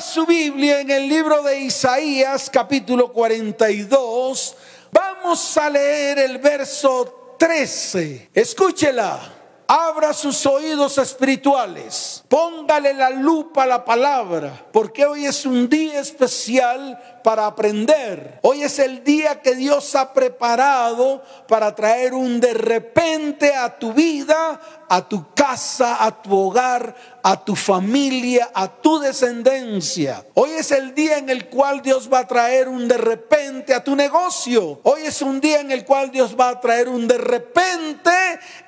Su Biblia en el libro de Isaías capítulo 42. Vamos a leer el verso 13. Escúchela. Abra sus oídos espirituales. Póngale la lupa a la palabra. Porque hoy es un día especial para aprender. Hoy es el día que Dios ha preparado para traer un de repente a tu vida, a tu casa, a tu hogar, a tu familia, a tu descendencia. Hoy es el día en el cual Dios va a traer un de repente a tu negocio. Hoy es un día en el cual Dios va a traer un de repente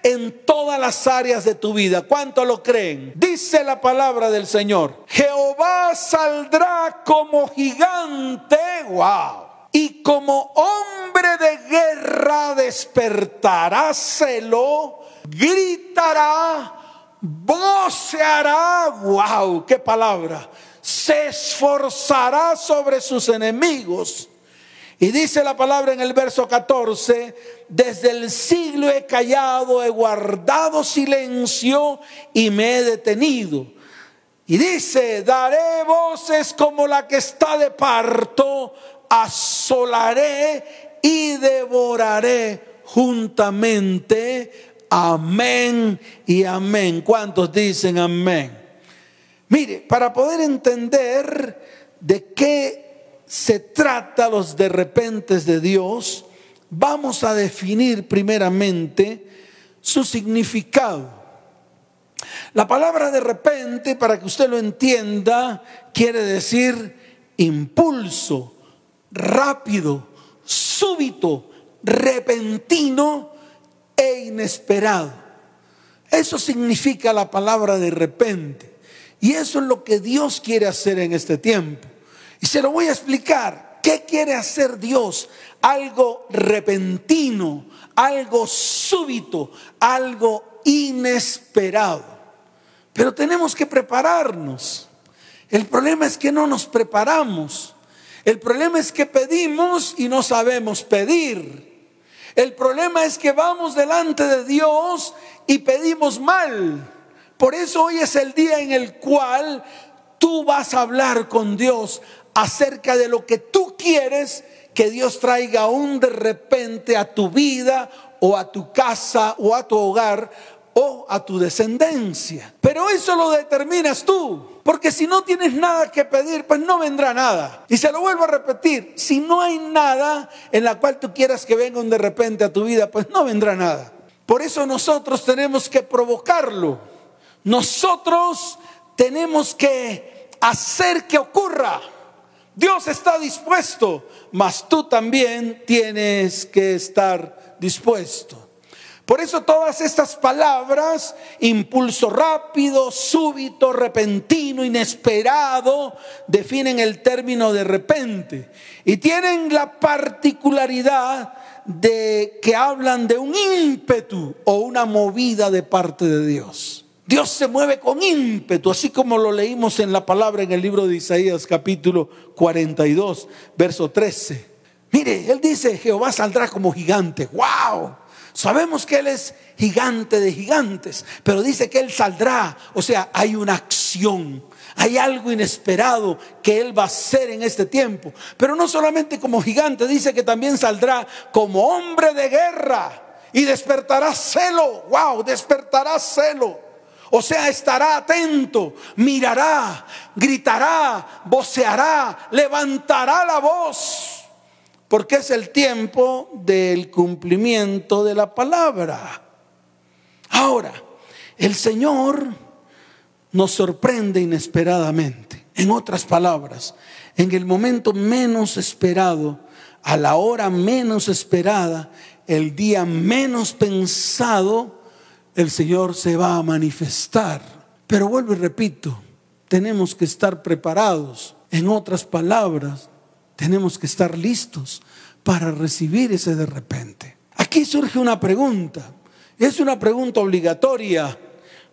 en todas las áreas de tu vida. ¿Cuánto lo creen? Dice la palabra del Señor. Jehová saldrá como gigante. Wow. Y como hombre de guerra despertará celo, gritará voceará, wow, qué palabra, se esforzará sobre sus enemigos. Y dice la palabra en el verso 14, desde el siglo he callado, he guardado silencio y me he detenido. Y dice, daré voces como la que está de parto, asolaré y devoraré juntamente Amén y amén. ¿Cuántos dicen amén? Mire, para poder entender de qué se trata los de repente de Dios, vamos a definir primeramente su significado. La palabra de repente, para que usted lo entienda, quiere decir impulso, rápido, súbito, repentino e inesperado. Eso significa la palabra de repente. Y eso es lo que Dios quiere hacer en este tiempo. Y se lo voy a explicar. ¿Qué quiere hacer Dios? Algo repentino, algo súbito, algo inesperado. Pero tenemos que prepararnos. El problema es que no nos preparamos. El problema es que pedimos y no sabemos pedir. El problema es que vamos delante de Dios y pedimos mal. Por eso hoy es el día en el cual tú vas a hablar con Dios acerca de lo que tú quieres que Dios traiga un de repente a tu vida o a tu casa o a tu hogar o a tu descendencia. Pero eso lo determinas tú. Porque si no tienes nada que pedir, pues no vendrá nada. Y se lo vuelvo a repetir, si no hay nada en la cual tú quieras que venga un de repente a tu vida, pues no vendrá nada. Por eso nosotros tenemos que provocarlo. Nosotros tenemos que hacer que ocurra. Dios está dispuesto, mas tú también tienes que estar dispuesto. Por eso todas estas palabras, impulso rápido, súbito, repentino, inesperado, definen el término de repente. Y tienen la particularidad de que hablan de un ímpetu o una movida de parte de Dios. Dios se mueve con ímpetu, así como lo leímos en la palabra en el libro de Isaías capítulo 42, verso 13. Mire, él dice, Jehová saldrá como gigante. ¡Wow! Sabemos que Él es gigante de gigantes, pero dice que Él saldrá. O sea, hay una acción, hay algo inesperado que Él va a hacer en este tiempo. Pero no solamente como gigante, dice que también saldrá como hombre de guerra y despertará celo. ¡Wow! Despertará celo. O sea, estará atento, mirará, gritará, voceará, levantará la voz porque es el tiempo del cumplimiento de la palabra. Ahora, el Señor nos sorprende inesperadamente. En otras palabras, en el momento menos esperado, a la hora menos esperada, el día menos pensado, el Señor se va a manifestar. Pero vuelvo y repito, tenemos que estar preparados. En otras palabras, tenemos que estar listos para recibir ese de repente. Aquí surge una pregunta, es una pregunta obligatoria.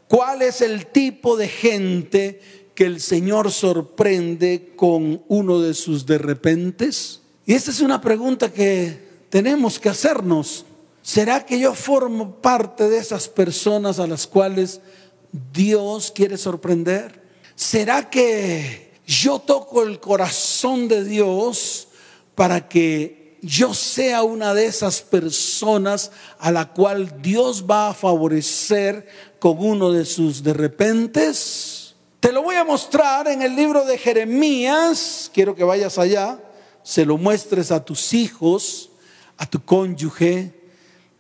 ¿Cuál es el tipo de gente que el Señor sorprende con uno de sus de repentes? Y esta es una pregunta que tenemos que hacernos. ¿Será que yo formo parte de esas personas a las cuales Dios quiere sorprender? ¿Será que yo toco el corazón de Dios para que yo sea una de esas personas a la cual Dios va a favorecer con uno de sus de repentes. Te lo voy a mostrar en el libro de Jeremías. Quiero que vayas allá, se lo muestres a tus hijos, a tu cónyuge.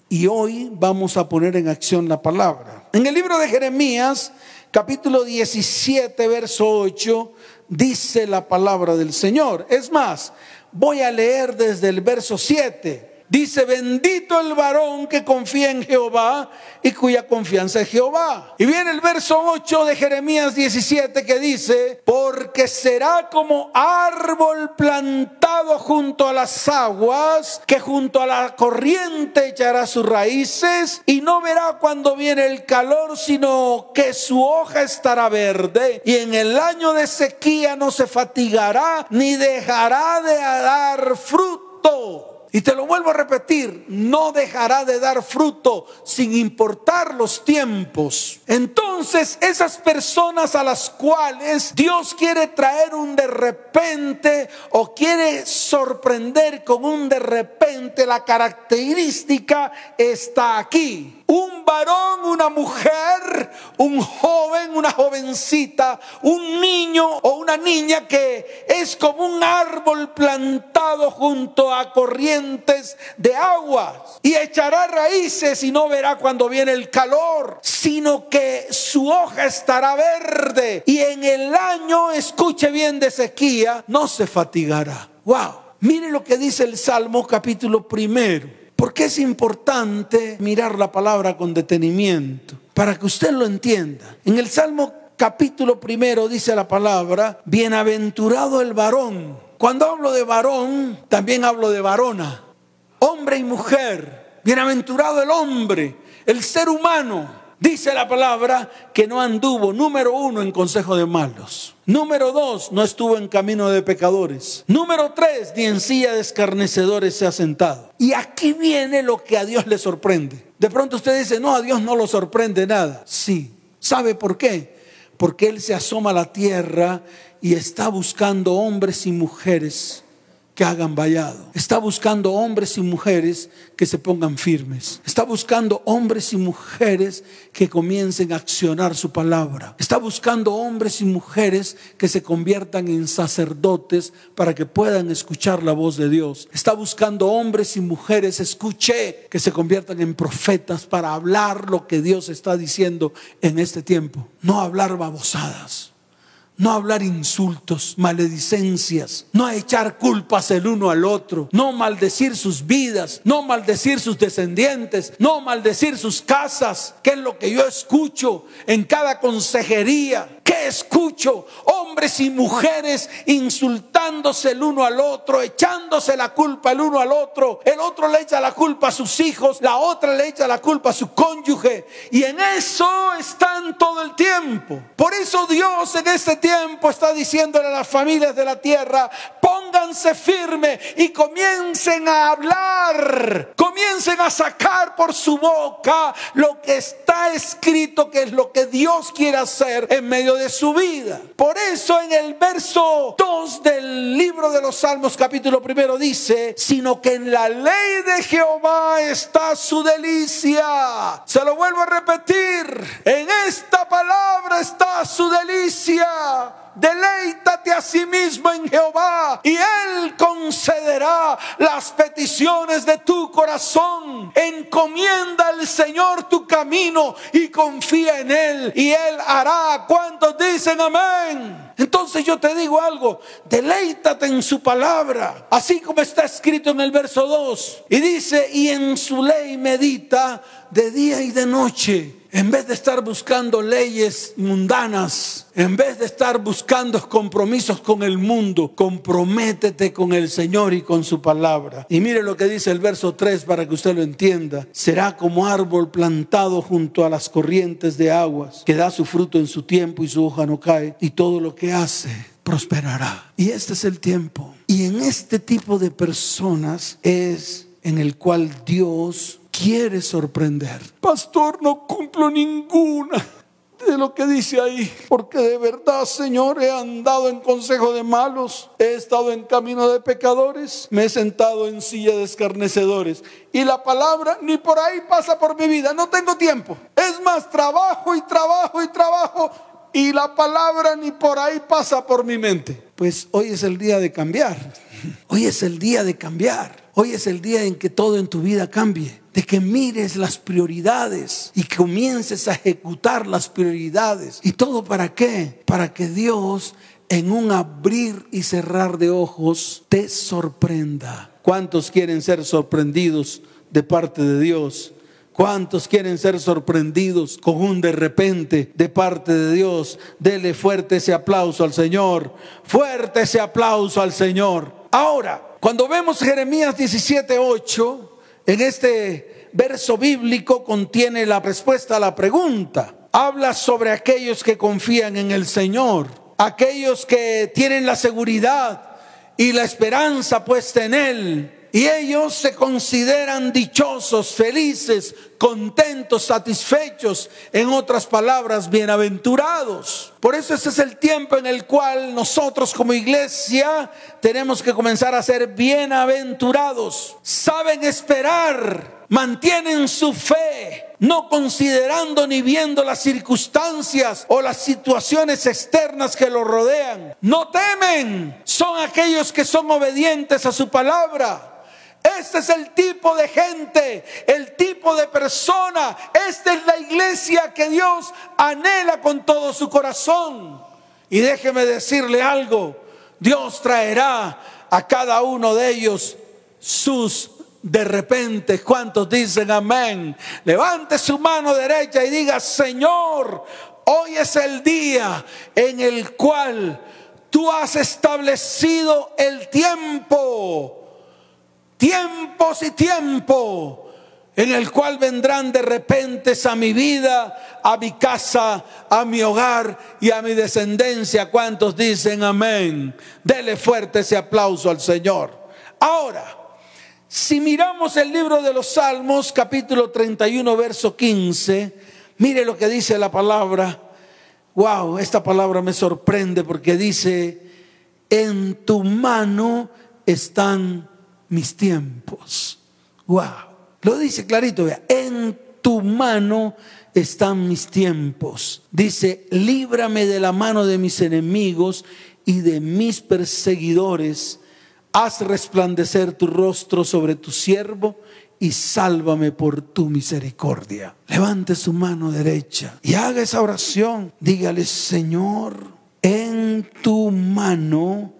Y hoy vamos a poner en acción la palabra. En el libro de Jeremías, capítulo 17, verso 8, dice la palabra del Señor. Es más, voy a leer desde el verso 7. Dice, bendito el varón que confía en Jehová y cuya confianza es Jehová. Y viene el verso 8 de Jeremías 17 que dice, porque será como árbol plantado junto a las aguas, que junto a la corriente echará sus raíces y no verá cuando viene el calor, sino que su hoja estará verde y en el año de sequía no se fatigará ni dejará de dar fruto. Y te lo vuelvo a repetir, no dejará de dar fruto sin importar los tiempos. Entonces, esas personas a las cuales Dios quiere traer un de repente o quiere sorprender con un de repente, la característica está aquí un varón, una mujer, un joven, una jovencita, un niño o una niña que es como un árbol plantado junto a corrientes de agua y echará raíces y no verá cuando viene el calor, sino que su hoja estará verde y en el año, escuche bien de sequía, no se fatigará. Wow, mire lo que dice el Salmo capítulo primero. Porque es importante mirar la palabra con detenimiento? Para que usted lo entienda. En el Salmo capítulo primero dice la palabra, bienaventurado el varón. Cuando hablo de varón, también hablo de varona. Hombre y mujer. Bienaventurado el hombre, el ser humano Dice la palabra que no anduvo, número uno, en consejo de malos. Número dos, no estuvo en camino de pecadores. Número tres, ni en silla de escarnecedores se ha sentado. Y aquí viene lo que a Dios le sorprende. De pronto usted dice, no, a Dios no lo sorprende nada. Sí. ¿Sabe por qué? Porque Él se asoma a la tierra y está buscando hombres y mujeres que hagan vallado. Está buscando hombres y mujeres que se pongan firmes. Está buscando hombres y mujeres que comiencen a accionar su palabra. Está buscando hombres y mujeres que se conviertan en sacerdotes para que puedan escuchar la voz de Dios. Está buscando hombres y mujeres, escuché, que se conviertan en profetas para hablar lo que Dios está diciendo en este tiempo. No hablar babosadas no hablar insultos, maledicencias, no echar culpas el uno al otro, no maldecir sus vidas, no maldecir sus descendientes, no maldecir sus casas, que es lo que yo escucho en cada consejería ¿Qué escucho? Hombres y mujeres insultándose el uno al otro, echándose la culpa el uno al otro. El otro le echa la culpa a sus hijos, la otra le echa la culpa a su cónyuge. Y en eso están todo el tiempo. Por eso Dios en este tiempo está diciéndole a las familias de la tierra, pónganse firme y comiencen a hablar, comiencen a sacar por su boca lo que está escrito, que es lo que Dios quiere hacer en medio de su vida. Por eso en el verso 2 del libro de los Salmos capítulo primero dice, sino que en la ley de Jehová está su delicia. Se lo vuelvo a repetir, en esta palabra está su delicia Deleítate a sí mismo en Jehová y Él concederá las peticiones de tu corazón. Encomienda al Señor tu camino y confía en Él y Él hará. ¿Cuántos dicen amén? Entonces yo te digo algo, deleítate en su palabra, así como está escrito en el verso 2. Y dice, y en su ley medita de día y de noche en vez de estar buscando leyes mundanas, en vez de estar buscando compromisos con el mundo, comprométete con el Señor y con su palabra. Y mire lo que dice el verso 3 para que usted lo entienda. Será como árbol plantado junto a las corrientes de aguas, que da su fruto en su tiempo y su hoja no cae, y todo lo que hace prosperará. Y este es el tiempo. Y en este tipo de personas es en el cual Dios quiere sorprender. Pastor, no cumplo ninguna. de lo que dice ahí, porque de verdad, Señor, he andado en consejo de malos, he estado en camino de pecadores, me he sentado en silla de escarnecedores y la palabra ni por ahí pasa por mi vida, no tengo tiempo. Es más, trabajo y trabajo y trabajo y la palabra ni por ahí pasa por mi mente. Pues hoy es el día de cambiar, hoy es el día de cambiar, hoy es el día en que todo en tu vida cambie de que mires las prioridades y comiences a ejecutar las prioridades. ¿Y todo para qué? Para que Dios en un abrir y cerrar de ojos te sorprenda. ¿Cuántos quieren ser sorprendidos de parte de Dios? ¿Cuántos quieren ser sorprendidos con un de repente de parte de Dios? Dele fuerte ese aplauso al Señor. Fuerte ese aplauso al Señor. Ahora, cuando vemos Jeremías 17:8, en este verso bíblico contiene la respuesta a la pregunta. Habla sobre aquellos que confían en el Señor, aquellos que tienen la seguridad y la esperanza puesta en Él. Y ellos se consideran dichosos, felices, contentos, satisfechos, en otras palabras, bienaventurados. Por eso ese es el tiempo en el cual nosotros como iglesia tenemos que comenzar a ser bienaventurados. Saben esperar, mantienen su fe, no considerando ni viendo las circunstancias o las situaciones externas que lo rodean. No temen, son aquellos que son obedientes a su palabra este es el tipo de gente, el tipo de persona. Esta es la iglesia que Dios anhela con todo su corazón. Y déjeme decirle algo, Dios traerá a cada uno de ellos sus de repente. ¿Cuántos dicen amén? Levante su mano derecha y diga, Señor, hoy es el día en el cual tú has establecido el tiempo tiempos y tiempo en el cual vendrán de repente a mi vida, a mi casa, a mi hogar y a mi descendencia. ¿Cuántos dicen amén? Dele fuerte ese aplauso al Señor. Ahora, si miramos el libro de los Salmos, capítulo 31, verso 15, mire lo que dice la palabra. Wow, esta palabra me sorprende porque dice, en tu mano están mis tiempos. Wow. Lo dice clarito, vea, en tu mano están mis tiempos. Dice, líbrame de la mano de mis enemigos y de mis perseguidores. Haz resplandecer tu rostro sobre tu siervo y sálvame por tu misericordia. Levante su mano derecha y haga esa oración. Dígale, Señor, en tu mano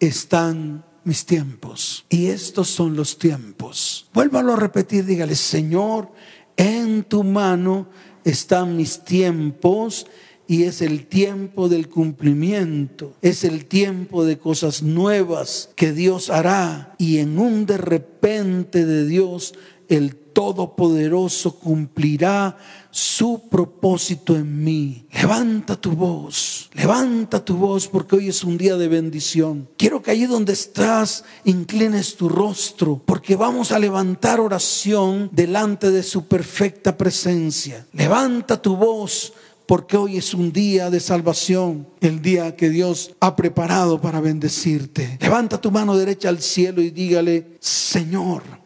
están mis tiempos. Y estos son los tiempos. Vuélvalo a repetir, dígale, Señor, en tu mano están mis tiempos y es el tiempo del cumplimiento, es el tiempo de cosas nuevas que Dios hará y en un de repente de Dios el Todopoderoso cumplirá su propósito en mí. Levanta tu voz, levanta tu voz porque hoy es un día de bendición. Quiero que allí donde estás inclines tu rostro porque vamos a levantar oración delante de su perfecta presencia. Levanta tu voz porque hoy es un día de salvación, el día que Dios ha preparado para bendecirte. Levanta tu mano derecha al cielo y dígale, Señor,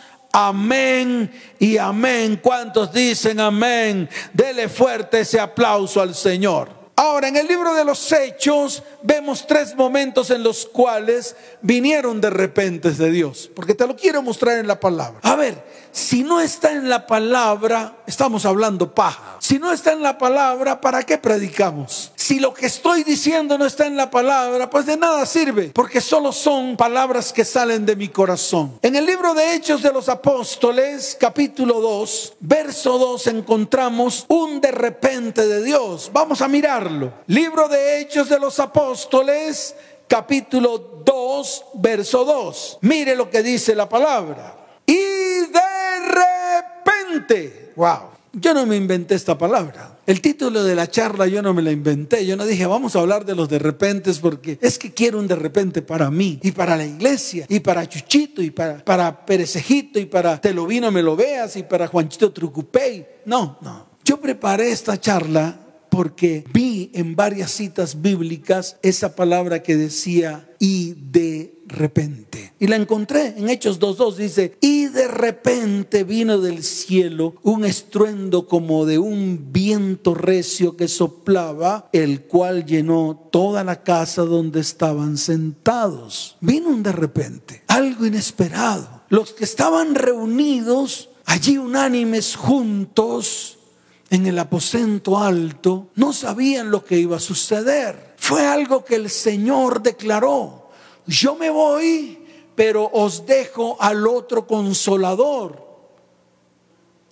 Amén y amén. ¿Cuántos dicen amén? Dele fuerte ese aplauso al Señor. Ahora, en el libro de los Hechos vemos tres momentos en los cuales vinieron de repente de Dios, porque te lo quiero mostrar en la palabra. A ver, si no está en la palabra, estamos hablando paja. Si no está en la palabra, ¿para qué predicamos? Si lo que estoy diciendo no está en la palabra, pues de nada sirve, porque solo son palabras que salen de mi corazón. En el libro de Hechos de los Apóstoles, capítulo 2, verso 2, encontramos un de repente de Dios. Vamos a mirarlo. Libro de Hechos de los Apóstoles, capítulo 2, verso 2. Mire lo que dice la palabra. Y de repente, wow, yo no me inventé esta palabra. El título de la charla yo no me la inventé. Yo no dije, vamos a hablar de los de repentes porque es que quiero un de repente para mí y para la iglesia y para Chuchito y para, para Perecejito y para Te lo vino, me lo veas y para Juanchito Trucupey. No, no. Yo preparé esta charla porque vi en varias citas bíblicas esa palabra que decía y de repente. Y la encontré en Hechos 2.2, dice, y de repente vino del cielo un estruendo como de un viento recio que soplaba, el cual llenó toda la casa donde estaban sentados. Vino un de repente, algo inesperado. Los que estaban reunidos allí unánimes juntos, en el aposento alto, no sabían lo que iba a suceder. Fue algo que el Señor declaró. Yo me voy, pero os dejo al otro consolador.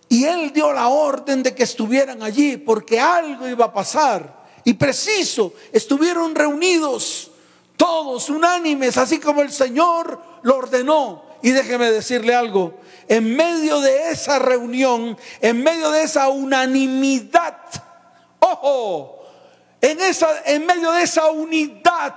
Y él dio la orden de que estuvieran allí porque algo iba a pasar. Y preciso, estuvieron reunidos todos unánimes, así como el Señor lo ordenó. Y déjeme decirle algo, en medio de esa reunión, en medio de esa unanimidad, ojo, en, esa, en medio de esa unidad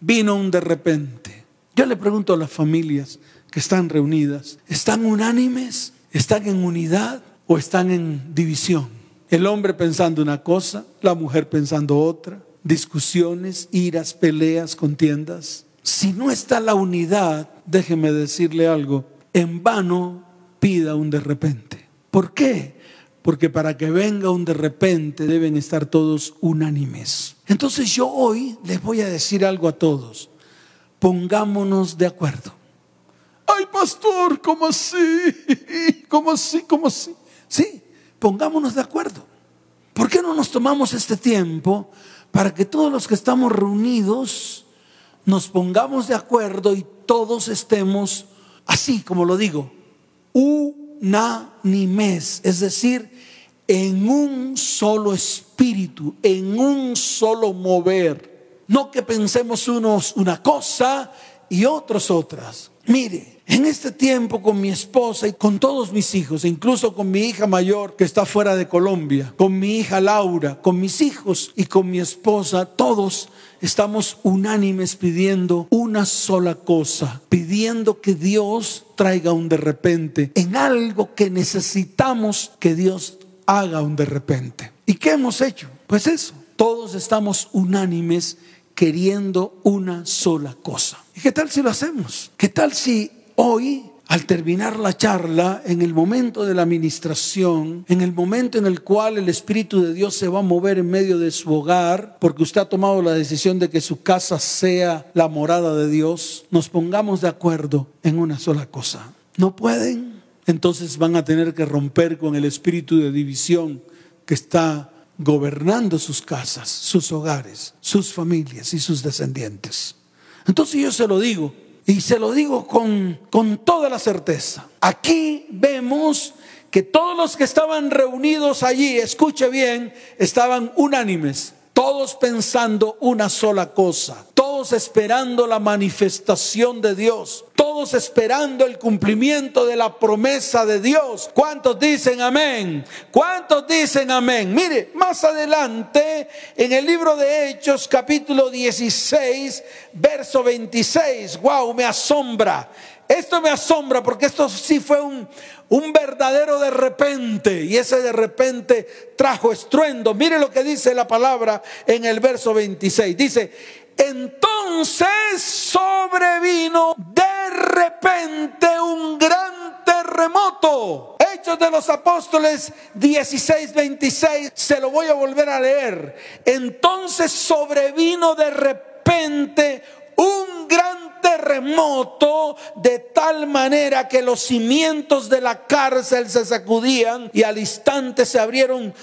vino un de repente. Yo le pregunto a las familias que están reunidas, ¿están unánimes? ¿Están en unidad o están en división? El hombre pensando una cosa, la mujer pensando otra, discusiones, iras, peleas, contiendas. Si no está la unidad, déjeme decirle algo, en vano pida un de repente. ¿Por qué? Porque para que venga un de repente deben estar todos unánimes. Entonces yo hoy les voy a decir algo a todos. Pongámonos de acuerdo. Ay, pastor, ¿cómo así? ¿Cómo así? ¿Cómo así? Sí, pongámonos de acuerdo. ¿Por qué no nos tomamos este tiempo para que todos los que estamos reunidos nos pongamos de acuerdo y todos estemos así como lo digo, unánimes, es decir, en un solo espíritu, en un solo mover. No que pensemos unos una cosa y otros otras. Mire, en este tiempo con mi esposa y con todos mis hijos, incluso con mi hija mayor que está fuera de Colombia, con mi hija Laura, con mis hijos y con mi esposa, todos estamos unánimes pidiendo una sola cosa, pidiendo que Dios traiga un de repente en algo que necesitamos que Dios haga un de repente. ¿Y qué hemos hecho? Pues eso, todos estamos unánimes queriendo una sola cosa. ¿Y qué tal si lo hacemos? ¿Qué tal si Hoy, al terminar la charla, en el momento de la administración, en el momento en el cual el Espíritu de Dios se va a mover en medio de su hogar, porque usted ha tomado la decisión de que su casa sea la morada de Dios, nos pongamos de acuerdo en una sola cosa. ¿No pueden? Entonces van a tener que romper con el espíritu de división que está gobernando sus casas, sus hogares, sus familias y sus descendientes. Entonces yo se lo digo, y se lo digo con, con toda la certeza. Aquí vemos que todos los que estaban reunidos allí, escuche bien, estaban unánimes. Todos pensando una sola cosa, todos esperando la manifestación de Dios, todos esperando el cumplimiento de la promesa de Dios. ¿Cuántos dicen amén? ¿Cuántos dicen amén? Mire, más adelante en el libro de Hechos capítulo 16, verso 26, wow, me asombra. Esto me asombra porque esto sí fue un, un verdadero de repente y ese de repente trajo estruendo. Mire lo que dice la palabra en el verso 26. Dice, entonces sobrevino de repente un gran terremoto. Hechos de los Apóstoles 16, 26, se lo voy a volver a leer. Entonces sobrevino de repente un gran terremoto de tal manera que los cimientos de la cárcel se sacudían y al instante se abrieron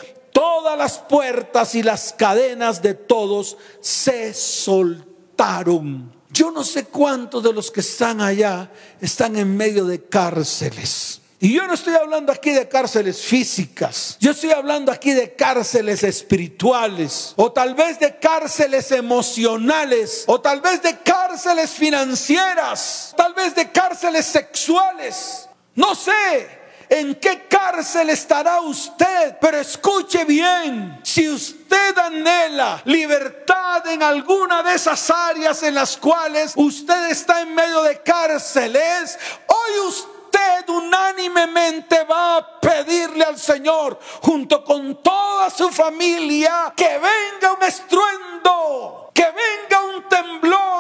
todas las puertas y las cadenas de todos se soltaron. Yo no sé cuántos de los que están allá están en medio de cárceles. Y yo no estoy hablando aquí de cárceles físicas, yo estoy hablando aquí de cárceles espirituales, o tal vez de cárceles emocionales, o tal vez de cárceles financieras, tal vez de cárceles sexuales. No sé, en qué cárcel estará usted. Pero escuche bien, si usted anhela libertad en alguna de esas áreas en las cuales usted está en medio de cárceles, hoy usted unánimemente va a pedirle al Señor, junto con toda su familia, que venga un estruendo, que venga un temblor,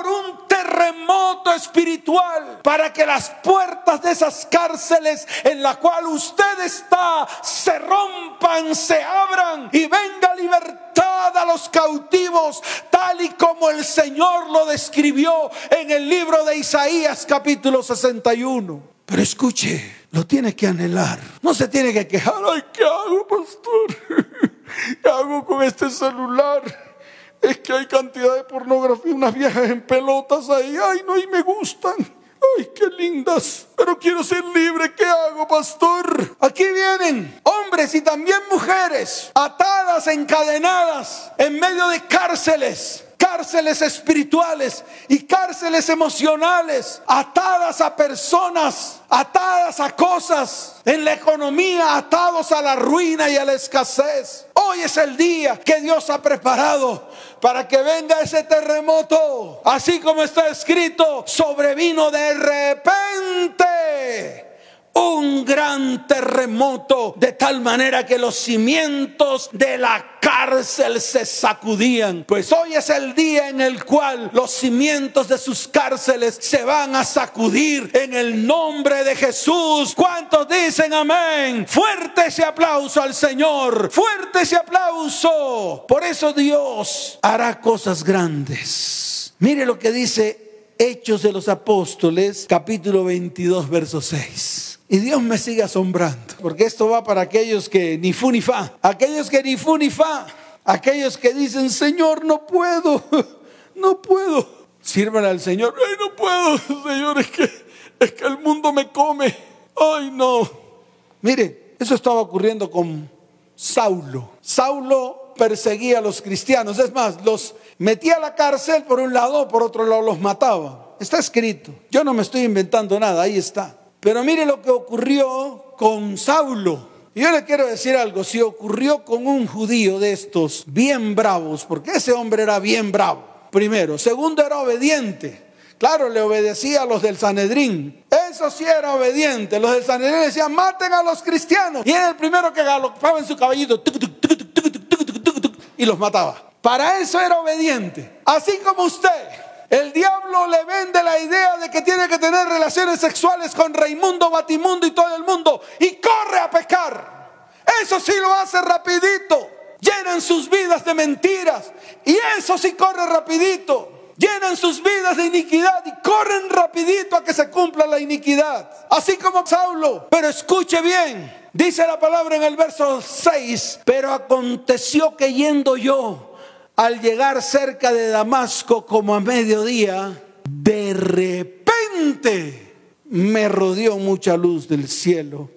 terremoto espiritual, para que las puertas de esas cárceles en la cual usted está se rompan, se abran y venga libertad a los cautivos, tal y como el Señor lo describió en el libro de Isaías capítulo 61. Pero escuche, lo tiene que anhelar. No se tiene que quejar. ¿qué hago, pastor? ¿Qué hago con este celular? Es que hay cantidad de pornografía, unas viejas en pelotas ahí. Ay, no, y me gustan. Ay, qué lindas. Pero quiero ser libre. ¿Qué hago, pastor? Aquí vienen hombres y también mujeres atadas, encadenadas, en medio de cárceles cárceles espirituales y cárceles emocionales, atadas a personas, atadas a cosas, en la economía, atados a la ruina y a la escasez. Hoy es el día que Dios ha preparado para que venga ese terremoto, así como está escrito, sobrevino de repente un gran terremoto de tal manera que los cimientos de la cárcel se sacudían. Pues hoy es el día en el cual los cimientos de sus cárceles se van a sacudir en el nombre de Jesús. ¿Cuántos dicen amén? Fuerte ese aplauso al Señor. Fuerte ese aplauso. Por eso Dios hará cosas grandes. Mire lo que dice Hechos de los Apóstoles, capítulo 22, verso 6. Y Dios me sigue asombrando, porque esto va para aquellos que ni fu ni fa, aquellos que ni fu ni fa, aquellos que dicen, Señor, no puedo, no puedo. Sírvale al Señor, ay, no puedo, Señor, es que, es que el mundo me come, ay, no. Mire, eso estaba ocurriendo con Saulo. Saulo perseguía a los cristianos, es más, los metía a la cárcel por un lado, por otro lado los mataba. Está escrito, yo no me estoy inventando nada, ahí está. Pero mire lo que ocurrió con Saulo. Yo le quiero decir algo, si ocurrió con un judío de estos bien bravos, porque ese hombre era bien bravo, primero. Segundo, era obediente. Claro, le obedecía a los del Sanedrín. Eso sí era obediente. Los del Sanedrín decían, maten a los cristianos. Y era el primero que galopaba en su caballito y los mataba. Para eso era obediente. Así como usted. El diablo le vende la idea de que tiene que tener relaciones sexuales con Raimundo, Batimundo y todo el mundo y corre a pecar. Eso sí lo hace rapidito. Llenan sus vidas de mentiras y eso sí corre rapidito. Llenan sus vidas de iniquidad y corren rapidito a que se cumpla la iniquidad. Así como Saulo. Pero escuche bien. Dice la palabra en el verso 6. Pero aconteció que yendo yo al llegar cerca de Damasco como a mediodía, de repente me rodeó mucha luz del cielo.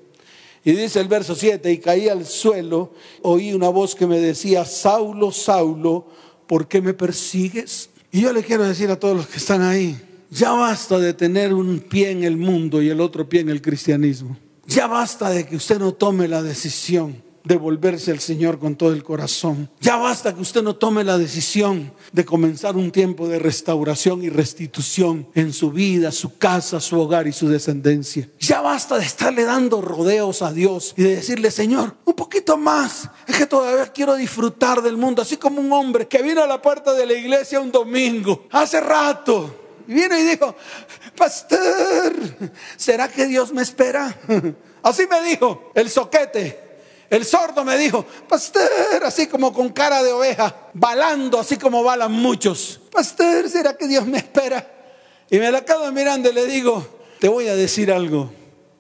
Y dice el verso 7, y caí al suelo, oí una voz que me decía, Saulo, Saulo, ¿por qué me persigues? Y yo le quiero decir a todos los que están ahí, ya basta de tener un pie en el mundo y el otro pie en el cristianismo. Ya basta de que usted no tome la decisión devolverse al Señor con todo el corazón. Ya basta que usted no tome la decisión de comenzar un tiempo de restauración y restitución en su vida, su casa, su hogar y su descendencia. Ya basta de estarle dando rodeos a Dios y de decirle, Señor, un poquito más. Es que todavía quiero disfrutar del mundo, así como un hombre que vino a la puerta de la iglesia un domingo, hace rato. Y vino y dijo, pastor, ¿será que Dios me espera? Así me dijo el soquete. El sordo me dijo, pastor, así como con cara de oveja, balando así como balan muchos. Pastor, ¿será que Dios me espera? Y me la acabo mirando y le digo, te voy a decir algo.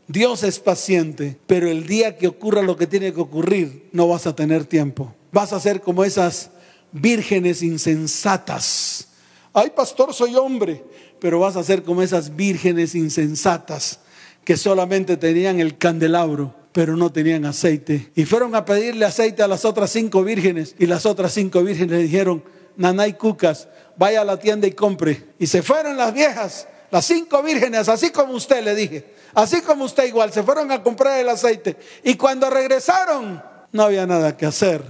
Dios es paciente, pero el día que ocurra lo que tiene que ocurrir, no vas a tener tiempo. Vas a ser como esas vírgenes insensatas. Ay, pastor, soy hombre, pero vas a ser como esas vírgenes insensatas que solamente tenían el candelabro, pero no tenían aceite. Y fueron a pedirle aceite a las otras cinco vírgenes y las otras cinco vírgenes le dijeron, Nanay Cucas, vaya a la tienda y compre. Y se fueron las viejas, las cinco vírgenes, así como usted le dije, así como usted igual, se fueron a comprar el aceite. Y cuando regresaron, no había nada que hacer.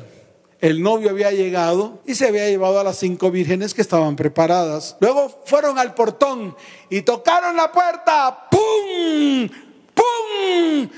El novio había llegado y se había llevado a las cinco vírgenes que estaban preparadas. Luego fueron al portón y tocaron la puerta. ¡Pum! ¡Pum!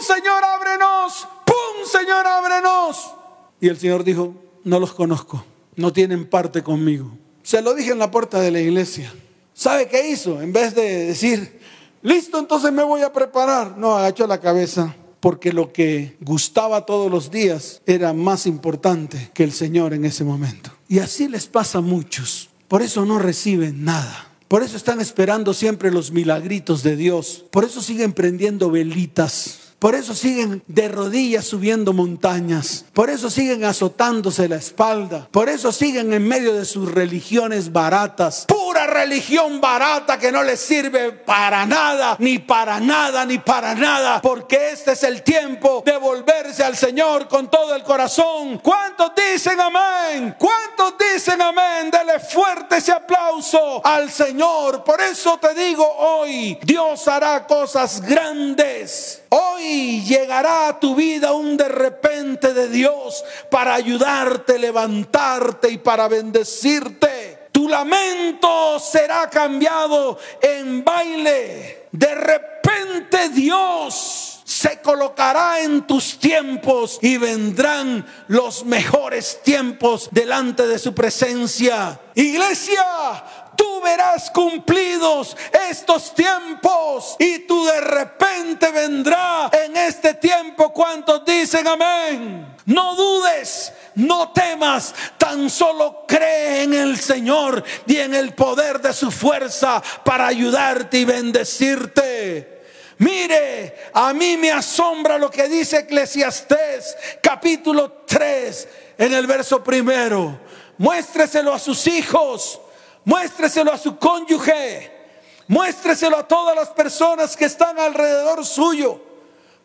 Señor, ábrenos. ¡Pum! Señor, ábrenos. Y el Señor dijo, no los conozco, no tienen parte conmigo. Se lo dije en la puerta de la iglesia. ¿Sabe qué hizo? En vez de decir, listo, entonces me voy a preparar. No, agachó la cabeza porque lo que gustaba todos los días era más importante que el Señor en ese momento. Y así les pasa a muchos. Por eso no reciben nada. Por eso están esperando siempre los milagritos de Dios. Por eso siguen prendiendo velitas por eso siguen de rodillas subiendo montañas. Por eso siguen azotándose la espalda. Por eso siguen en medio de sus religiones baratas. Pura religión barata que no les sirve para nada, ni para nada, ni para nada. Porque este es el tiempo de volverse al Señor con todo el corazón. ¿Cuántos dicen amén? ¿Cuántos dicen amén? Dele fuerte ese aplauso al Señor. Por eso te digo hoy, Dios hará cosas grandes. Hoy llegará a tu vida un de repente de Dios para ayudarte, levantarte y para bendecirte. Tu lamento será cambiado en baile. De repente Dios se colocará en tus tiempos y vendrán los mejores tiempos delante de su presencia. Iglesia, tú verás cumplidos estos tiempos y tú de repente vendrá en este tiempo. ¿Cuántos dicen amén? No dudes, no temas, tan solo cree en el Señor y en el poder de su fuerza para ayudarte y bendecirte. Mire, a mí me asombra lo que dice Eclesiastés capítulo 3 en el verso primero. Muéstreselo a sus hijos muéstreselo a su cónyuge, muéstreselo a todas las personas que están alrededor suyo,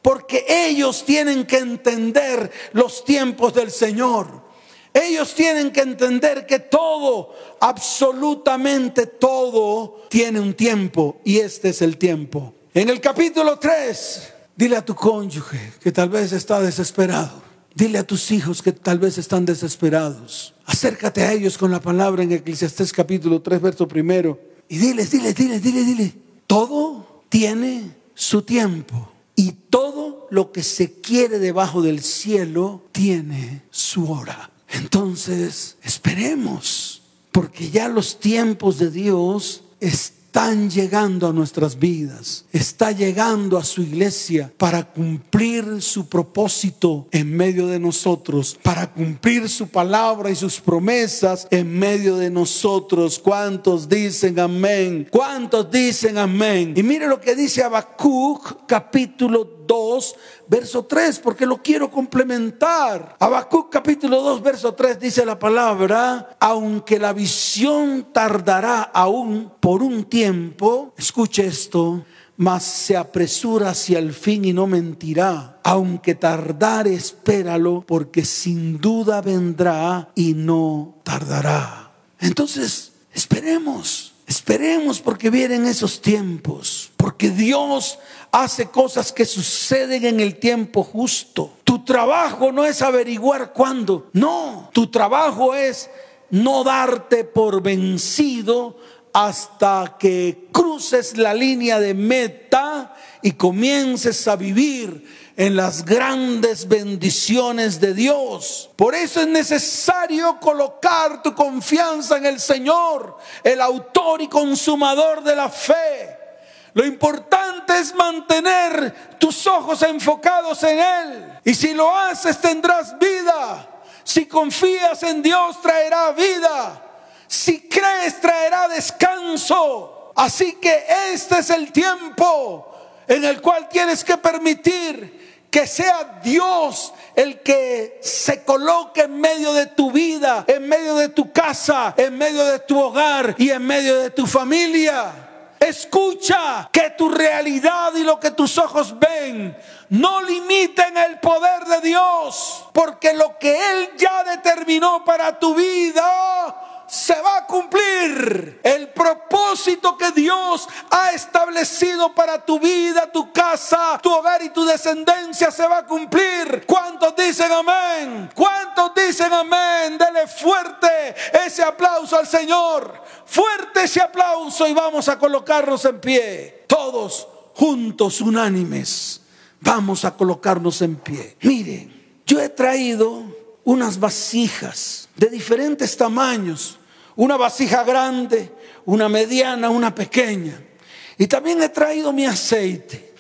porque ellos tienen que entender los tiempos del Señor. Ellos tienen que entender que todo, absolutamente todo, tiene un tiempo y este es el tiempo. En el capítulo 3, dile a tu cónyuge que tal vez está desesperado. Dile a tus hijos que tal vez están desesperados. Acércate a ellos con la palabra en Eclesiastés capítulo 3, verso primero. Y diles, diles, diles, diles, diles. Todo tiene su tiempo. Y todo lo que se quiere debajo del cielo tiene su hora. Entonces, esperemos, porque ya los tiempos de Dios están están llegando a nuestras vidas, está llegando a su iglesia para cumplir su propósito en medio de nosotros, para cumplir su palabra y sus promesas en medio de nosotros. ¿Cuántos dicen amén? ¿Cuántos dicen amén? Y mire lo que dice Habacuc capítulo 2, verso 3, porque lo quiero complementar. Habacuc capítulo 2, verso 3 dice la palabra, aunque la visión tardará aún por un tiempo, escuche esto, mas se apresura hacia el fin y no mentirá. Aunque tardar, espéralo, porque sin duda vendrá y no tardará. Entonces, esperemos. Esperemos porque vienen esos tiempos, porque Dios hace cosas que suceden en el tiempo justo. Tu trabajo no es averiguar cuándo, no, tu trabajo es no darte por vencido hasta que cruces la línea de meta y comiences a vivir en las grandes bendiciones de Dios. Por eso es necesario colocar tu confianza en el Señor, el autor y consumador de la fe. Lo importante es mantener tus ojos enfocados en Él. Y si lo haces tendrás vida. Si confías en Dios traerá vida. Si crees traerá descanso. Así que este es el tiempo en el cual tienes que permitir que sea Dios el que se coloque en medio de tu vida, en medio de tu casa, en medio de tu hogar y en medio de tu familia. Escucha que tu realidad y lo que tus ojos ven no limiten el poder de Dios, porque lo que Él ya determinó para tu vida se va a cumplir. El propósito que Dios ha establecido para tu vida, tu casa, tu hogar y tu descendencia se va a cumplir. ¿Cuántos dicen amén? ¿Cuántos dicen amén? Dele fuerte ese aplauso al Señor. Fuerte ese aplauso y vamos a colocarnos en pie. Todos juntos, unánimes. Vamos a colocarnos en pie. Miren, yo he traído unas vasijas de diferentes tamaños una vasija grande, una mediana, una pequeña. Y también he traído mi aceite.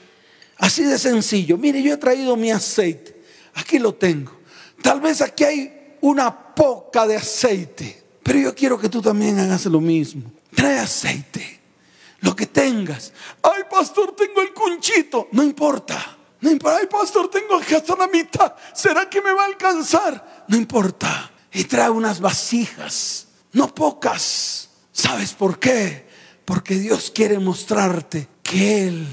Así de sencillo. Mire, yo he traído mi aceite. Aquí lo tengo. Tal vez aquí hay una poca de aceite. Pero yo quiero que tú también hagas lo mismo. Trae aceite. Lo que tengas. Ay, pastor, tengo el cunchito. No importa. No importa. Ay, pastor, tengo hasta la mitad. ¿Será que me va a alcanzar? No importa. Y trae unas vasijas no pocas. ¿Sabes por qué? Porque Dios quiere mostrarte que Él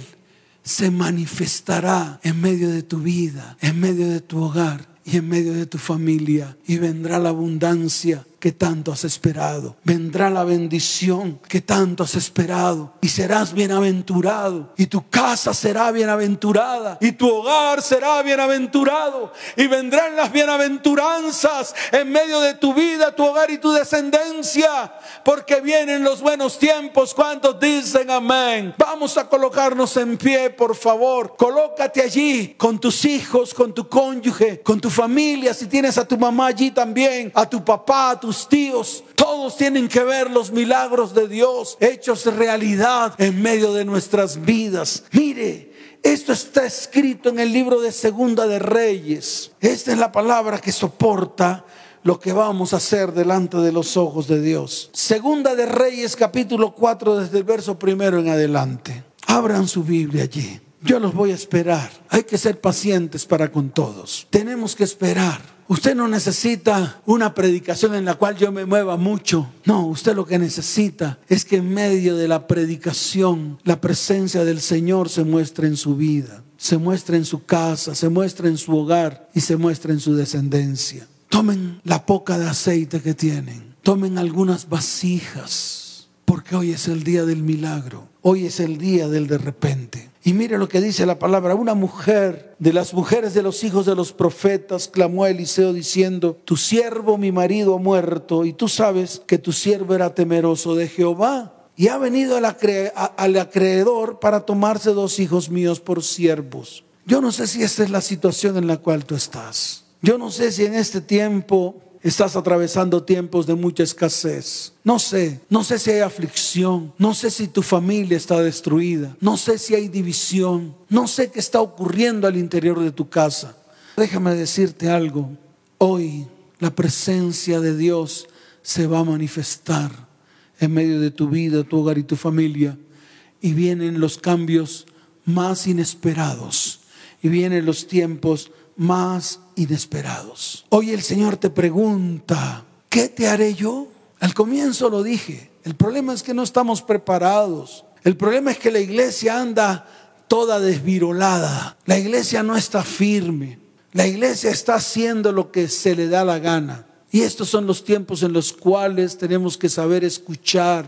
se manifestará en medio de tu vida, en medio de tu hogar y en medio de tu familia. Y vendrá la abundancia que tanto has esperado. Vendrá la bendición que tanto has esperado. Y serás bienaventurado. Y tu casa será bienaventurada. Y tu hogar será bienaventurado. Y vendrán las bienaventuranzas en medio de tu vida, tu hogar y tu descendencia. Porque vienen los buenos tiempos. ¿Cuántos dicen amén? Vamos a colocarnos en pie, por favor. Colócate allí con tus hijos, con tu cónyuge, con tu familia. Si tienes a tu mamá allí también, a tu papá, a tu tíos, todos tienen que ver los milagros de Dios hechos realidad en medio de nuestras vidas. Mire, esto está escrito en el libro de Segunda de Reyes. Esta es la palabra que soporta lo que vamos a hacer delante de los ojos de Dios. Segunda de Reyes capítulo 4 desde el verso primero en adelante. Abran su Biblia allí. Yo los voy a esperar. Hay que ser pacientes para con todos. Tenemos que esperar. Usted no necesita una predicación en la cual yo me mueva mucho. No, usted lo que necesita es que en medio de la predicación la presencia del Señor se muestre en su vida, se muestre en su casa, se muestre en su hogar y se muestre en su descendencia. Tomen la poca de aceite que tienen, tomen algunas vasijas, porque hoy es el día del milagro, hoy es el día del de repente. Y mire lo que dice la palabra. Una mujer de las mujeres de los hijos de los profetas clamó a Eliseo diciendo, tu siervo, mi marido, ha muerto y tú sabes que tu siervo era temeroso de Jehová. Y ha venido al, acreedor para tomarse dos hijos míos por siervos. Yo no sé si esta es la situación en la cual tú estás. Yo no sé si en este tiempo estás atravesando tiempos de mucha escasez. No sé, no sé si hay aflicción, no sé si tu familia está destruida, no sé si hay división, no sé qué está ocurriendo al interior de tu casa. Déjame decirte algo, hoy la presencia de Dios se va a manifestar en medio de tu vida, tu hogar y tu familia. Y vienen los cambios más inesperados y vienen los tiempos más inesperados. Hoy el Señor te pregunta, ¿qué te haré yo? Al comienzo lo dije, el problema es que no estamos preparados. El problema es que la iglesia anda toda desvirolada. La iglesia no está firme. La iglesia está haciendo lo que se le da la gana. Y estos son los tiempos en los cuales tenemos que saber escuchar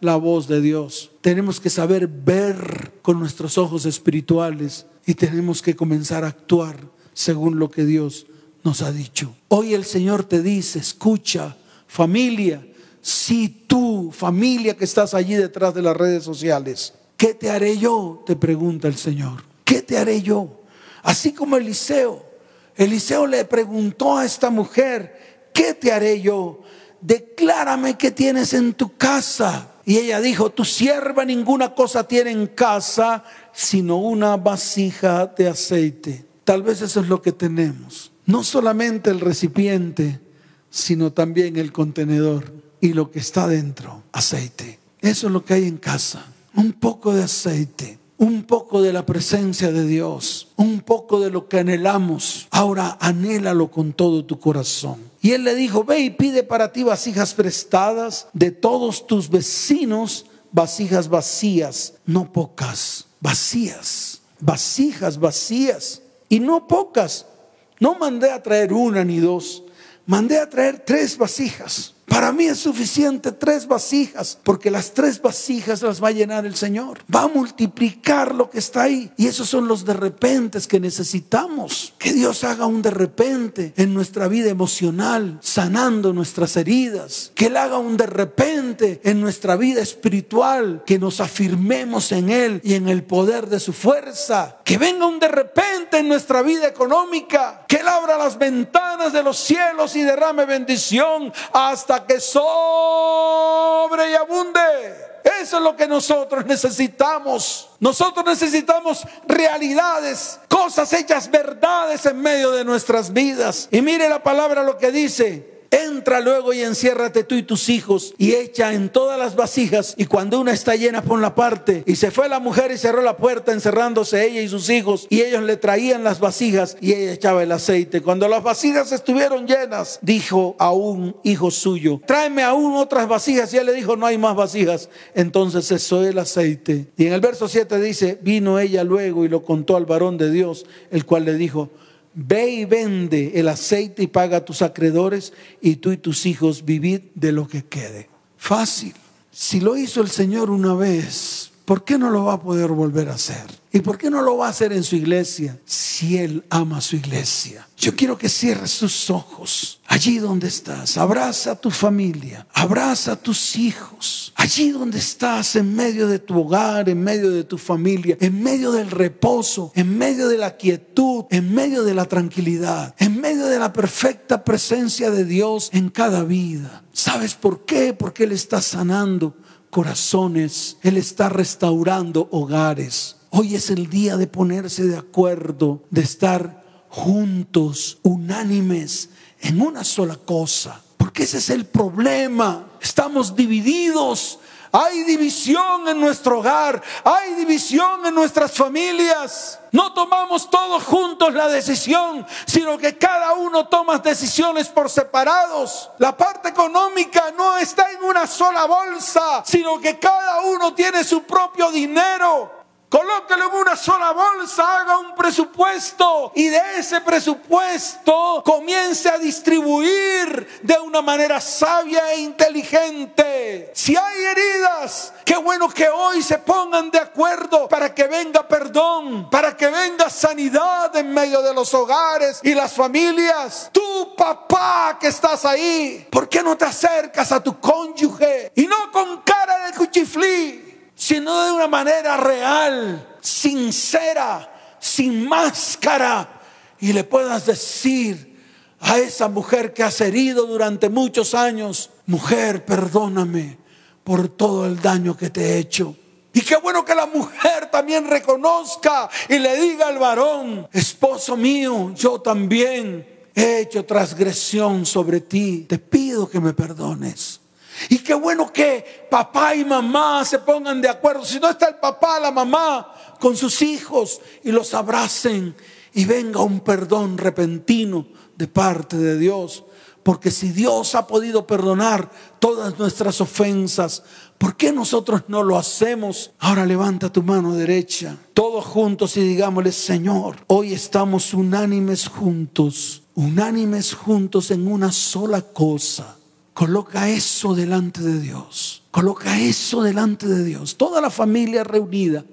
la voz de Dios. Tenemos que saber ver con nuestros ojos espirituales y tenemos que comenzar a actuar según lo que Dios nos ha dicho. Hoy el Señor te dice, escucha, familia, si tú, familia que estás allí detrás de las redes sociales, ¿qué te haré yo? Te pregunta el Señor. ¿Qué te haré yo? Así como Eliseo. Eliseo le preguntó a esta mujer, ¿qué te haré yo? Declárame qué tienes en tu casa. Y ella dijo, tu sierva ninguna cosa tiene en casa, sino una vasija de aceite. Tal vez eso es lo que tenemos. No solamente el recipiente, sino también el contenedor y lo que está dentro, aceite. Eso es lo que hay en casa. Un poco de aceite, un poco de la presencia de Dios, un poco de lo que anhelamos. Ahora anhélalo con todo tu corazón. Y él le dijo, ve y pide para ti vasijas prestadas de todos tus vecinos, vasijas vacías, no pocas, vacías, vasijas vacías, y no pocas. No mandé a traer una ni dos, mandé a traer tres vasijas. Para mí es suficiente tres vasijas, porque las tres vasijas las va a llenar el Señor. Va a multiplicar lo que está ahí. Y esos son los de repente que necesitamos. Que Dios haga un de repente en nuestra vida emocional, sanando nuestras heridas. Que Él haga un de repente en nuestra vida espiritual, que nos afirmemos en Él y en el poder de su fuerza. Que venga un de repente en nuestra vida económica. Que Él abra las ventanas de los cielos y derrame bendición hasta que sobre y abunde. Eso es lo que nosotros necesitamos. Nosotros necesitamos realidades, cosas hechas verdades en medio de nuestras vidas. Y mire la palabra lo que dice. Entra luego y enciérrate tú y tus hijos y echa en todas las vasijas y cuando una está llena pon la parte. Y se fue la mujer y cerró la puerta encerrándose ella y sus hijos y ellos le traían las vasijas y ella echaba el aceite. Cuando las vasijas estuvieron llenas, dijo a un hijo suyo, tráeme aún otras vasijas y él le dijo, no hay más vasijas. Entonces cesó el aceite. Y en el verso 7 dice, vino ella luego y lo contó al varón de Dios, el cual le dijo, Ve y vende el aceite y paga a tus acreedores y tú y tus hijos vivid de lo que quede. Fácil. Si lo hizo el Señor una vez, ¿por qué no lo va a poder volver a hacer? ¿Y por qué no lo va a hacer en su iglesia si Él ama su iglesia? Yo quiero que cierres tus ojos allí donde estás. Abraza a tu familia, abraza a tus hijos. Allí donde estás, en medio de tu hogar, en medio de tu familia, en medio del reposo, en medio de la quietud, en medio de la tranquilidad, en medio de la perfecta presencia de Dios en cada vida. ¿Sabes por qué? Porque Él está sanando corazones, Él está restaurando hogares. Hoy es el día de ponerse de acuerdo, de estar juntos, unánimes, en una sola cosa. Porque ese es el problema. Estamos divididos. Hay división en nuestro hogar, hay división en nuestras familias. No tomamos todos juntos la decisión, sino que cada uno toma decisiones por separados. La parte económica no está en una sola bolsa, sino que cada uno tiene su propio dinero. Colóquelo en una sola bolsa, haga un presupuesto y de ese presupuesto comience a distribuir de una manera sabia e inteligente. Si hay heridas, qué bueno que hoy se pongan de acuerdo para que venga perdón, para que venga sanidad en medio de los hogares y las familias. Tu papá que estás ahí, ¿por qué no te acercas a tu cónyuge y no con cara de cuchiflí? Sino de una manera real, sincera, sin máscara, y le puedas decir a esa mujer que has herido durante muchos años, mujer, perdóname por todo el daño que te he hecho. Y qué bueno que la mujer también reconozca y le diga al varón, esposo mío, yo también he hecho transgresión sobre ti, te pido que me perdones. Y qué bueno que papá y mamá se pongan de acuerdo. Si no está el papá, la mamá con sus hijos y los abracen y venga un perdón repentino de parte de Dios. Porque si Dios ha podido perdonar todas nuestras ofensas, ¿por qué nosotros no lo hacemos? Ahora levanta tu mano derecha, todos juntos y digámosle, Señor, hoy estamos unánimes juntos, unánimes juntos en una sola cosa Coloca eso delante de Dios. Coloca eso delante de Dios. Toda la familia reunida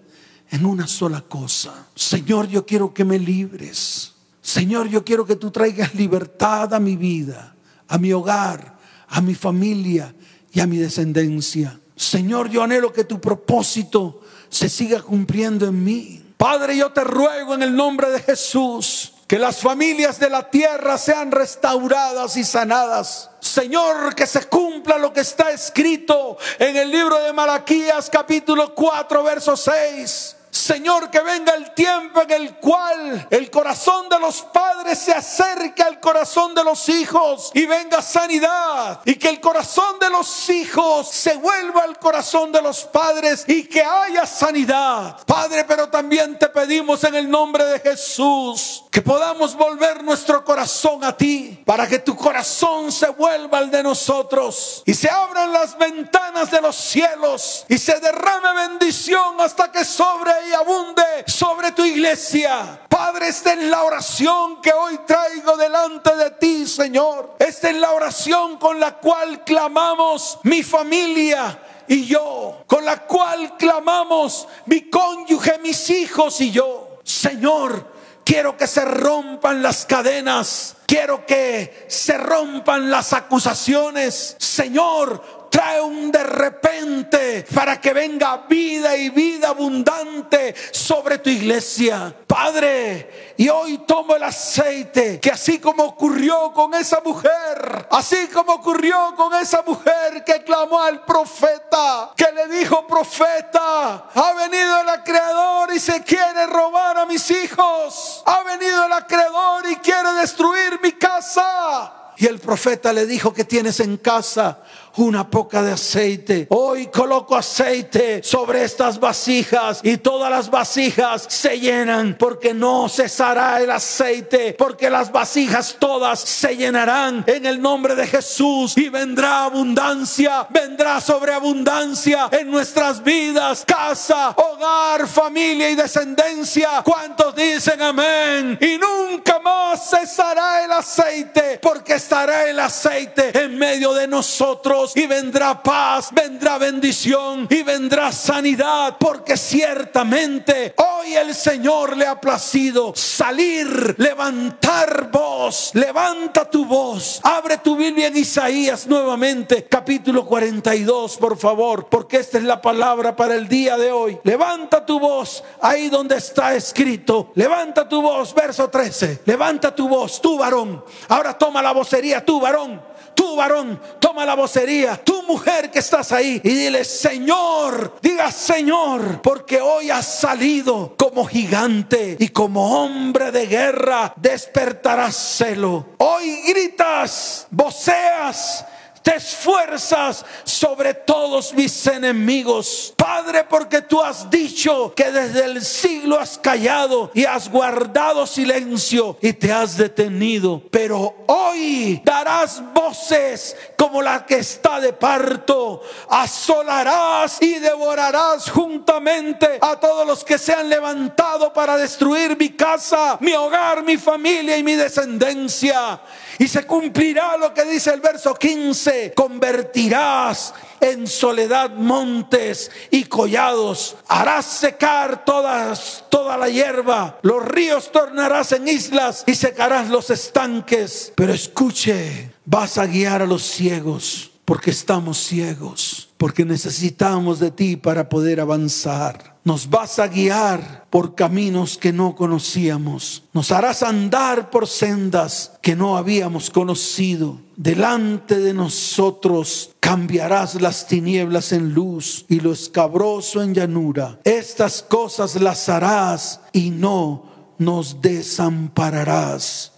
en una sola cosa. Señor, yo quiero que me libres. Señor, yo quiero que tú traigas libertad a mi vida, a mi hogar, a mi familia y a mi descendencia. Señor, yo anhelo que tu propósito se siga cumpliendo en mí. Padre, yo te ruego en el nombre de Jesús que las familias de la tierra sean restauradas y sanadas. Señor, que se cumpla lo que está escrito en el libro de Malaquías capítulo 4, verso 6. Señor, que venga el tiempo en el cual el corazón de los padres se acerque al corazón de los hijos y venga sanidad. Y que el corazón de los hijos se vuelva al corazón de los padres y que haya sanidad. Padre, pero también te pedimos en el nombre de Jesús que podamos volver nuestro corazón a ti para que tu corazón se vuelva al de nosotros y se abran las ventanas de los cielos y se derrame bendición hasta que sobre y abunde sobre tu iglesia. Padre, esta es la oración que hoy traigo delante de ti, Señor. Esta es la oración con la cual clamamos mi familia y yo, con la cual clamamos mi cónyuge, mis hijos y yo. Señor, quiero que se rompan las cadenas, quiero que se rompan las acusaciones. Señor, trae un de repente para que venga vida y vida abundante sobre tu iglesia. Padre, y hoy tomo el aceite que así como ocurrió con esa mujer, así como ocurrió con esa mujer que clamó al profeta, que le dijo, profeta, ha venido el acreedor y se quiere robar a mis hijos, ha venido el acreedor y quiere destruir mi casa. Y el profeta le dijo que tienes en casa una poca de aceite. Hoy coloco aceite sobre estas vasijas y todas las vasijas se llenan porque no cesará el aceite, porque las vasijas todas se llenarán en el nombre de Jesús y vendrá abundancia, vendrá sobreabundancia en nuestras vidas, casa, hogar, familia y descendencia. ¿Cuántos dicen amén? Y nunca más cesará el aceite porque estará el aceite en medio de nosotros y vendrá paz, vendrá bendición y vendrá sanidad, porque ciertamente hoy el Señor le ha placido salir, levantar voz, levanta tu voz, abre tu Biblia en Isaías nuevamente, capítulo 42, por favor, porque esta es la palabra para el día de hoy. Levanta tu voz ahí donde está escrito, levanta tu voz, verso 13, levanta tu voz, tú varón, ahora toma la vocería, tú varón Tú varón, toma la vocería. Tu mujer que estás ahí y dile, Señor, diga Señor, porque hoy has salido como gigante y como hombre de guerra despertarás celo. Hoy gritas, voceas te esfuerzas sobre todos mis enemigos. Padre, porque tú has dicho que desde el siglo has callado y has guardado silencio y te has detenido. Pero hoy darás voces como la que está de parto. Asolarás y devorarás juntamente a todos los que se han levantado para destruir mi casa, mi hogar, mi familia y mi descendencia. Y se cumplirá lo que dice el verso 15. Convertirás en soledad montes y collados. Harás secar toda la hierba. Los ríos tornarás en islas y secarás los estanques. Pero escuche, vas a guiar a los ciegos porque estamos ciegos, porque necesitamos de ti para poder avanzar. Nos vas a guiar por caminos que no conocíamos. Nos harás andar por sendas que no habíamos conocido. Delante de nosotros cambiarás las tinieblas en luz y lo escabroso en llanura. Estas cosas las harás y no nos desampararás.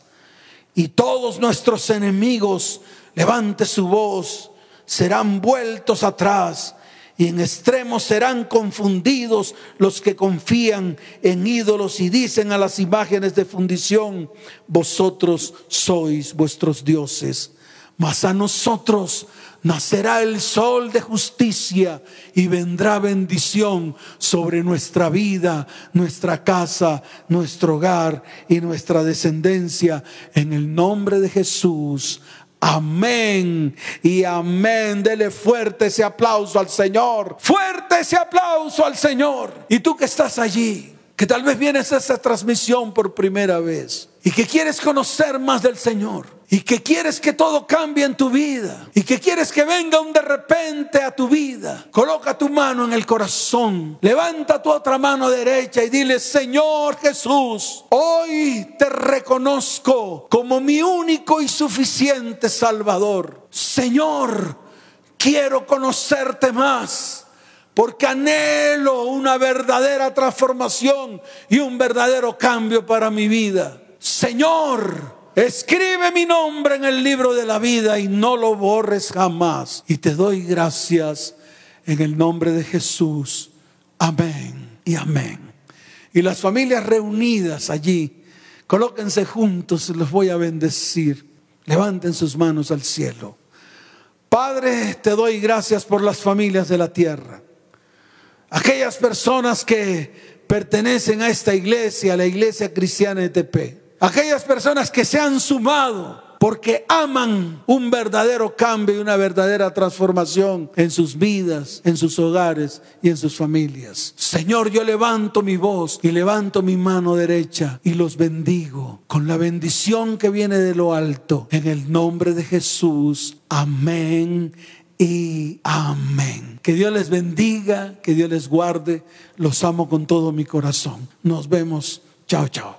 Y todos nuestros enemigos, levante su voz, serán vueltos atrás y en extremos serán confundidos los que confían en ídolos y dicen a las imágenes de fundición, vosotros sois vuestros dioses. Mas a nosotros nacerá el sol de justicia y vendrá bendición sobre nuestra vida, nuestra casa, nuestro hogar y nuestra descendencia. En el nombre de Jesús. Amén y amén. Dele fuerte ese aplauso al Señor. Fuerte ese aplauso al Señor. Y tú que estás allí, que tal vez vienes a esta transmisión por primera vez y que quieres conocer más del Señor y que quieres que todo cambie en tu vida y que quieres que venga un de repente a tu vida, coloca tu mano en el corazón, levanta tu otra mano derecha y dile, Señor Jesús, hoy te reconozco como mi único y suficiente Salvador. Señor, quiero conocerte más porque anhelo una verdadera transformación y un verdadero cambio para mi vida. Señor, escribe mi nombre en el libro de la vida y no lo borres jamás. Y te doy gracias en el nombre de Jesús. Amén y amén. Y las familias reunidas allí, colóquense juntos, los voy a bendecir. Levanten sus manos al cielo. Padre, te doy gracias por las familias de la tierra. Aquellas personas que pertenecen a esta iglesia, a la iglesia cristiana de. Aquellas personas que se han sumado porque aman un verdadero cambio y una verdadera transformación en sus vidas, en sus hogares y en sus familias. Señor, yo levanto mi voz y levanto mi mano derecha y los bendigo con la bendición que viene de lo alto. En el nombre de Jesús. Amén y amén. Que Dios les bendiga, que Dios les guarde. Los amo con todo mi corazón. Nos vemos. Chao, chao.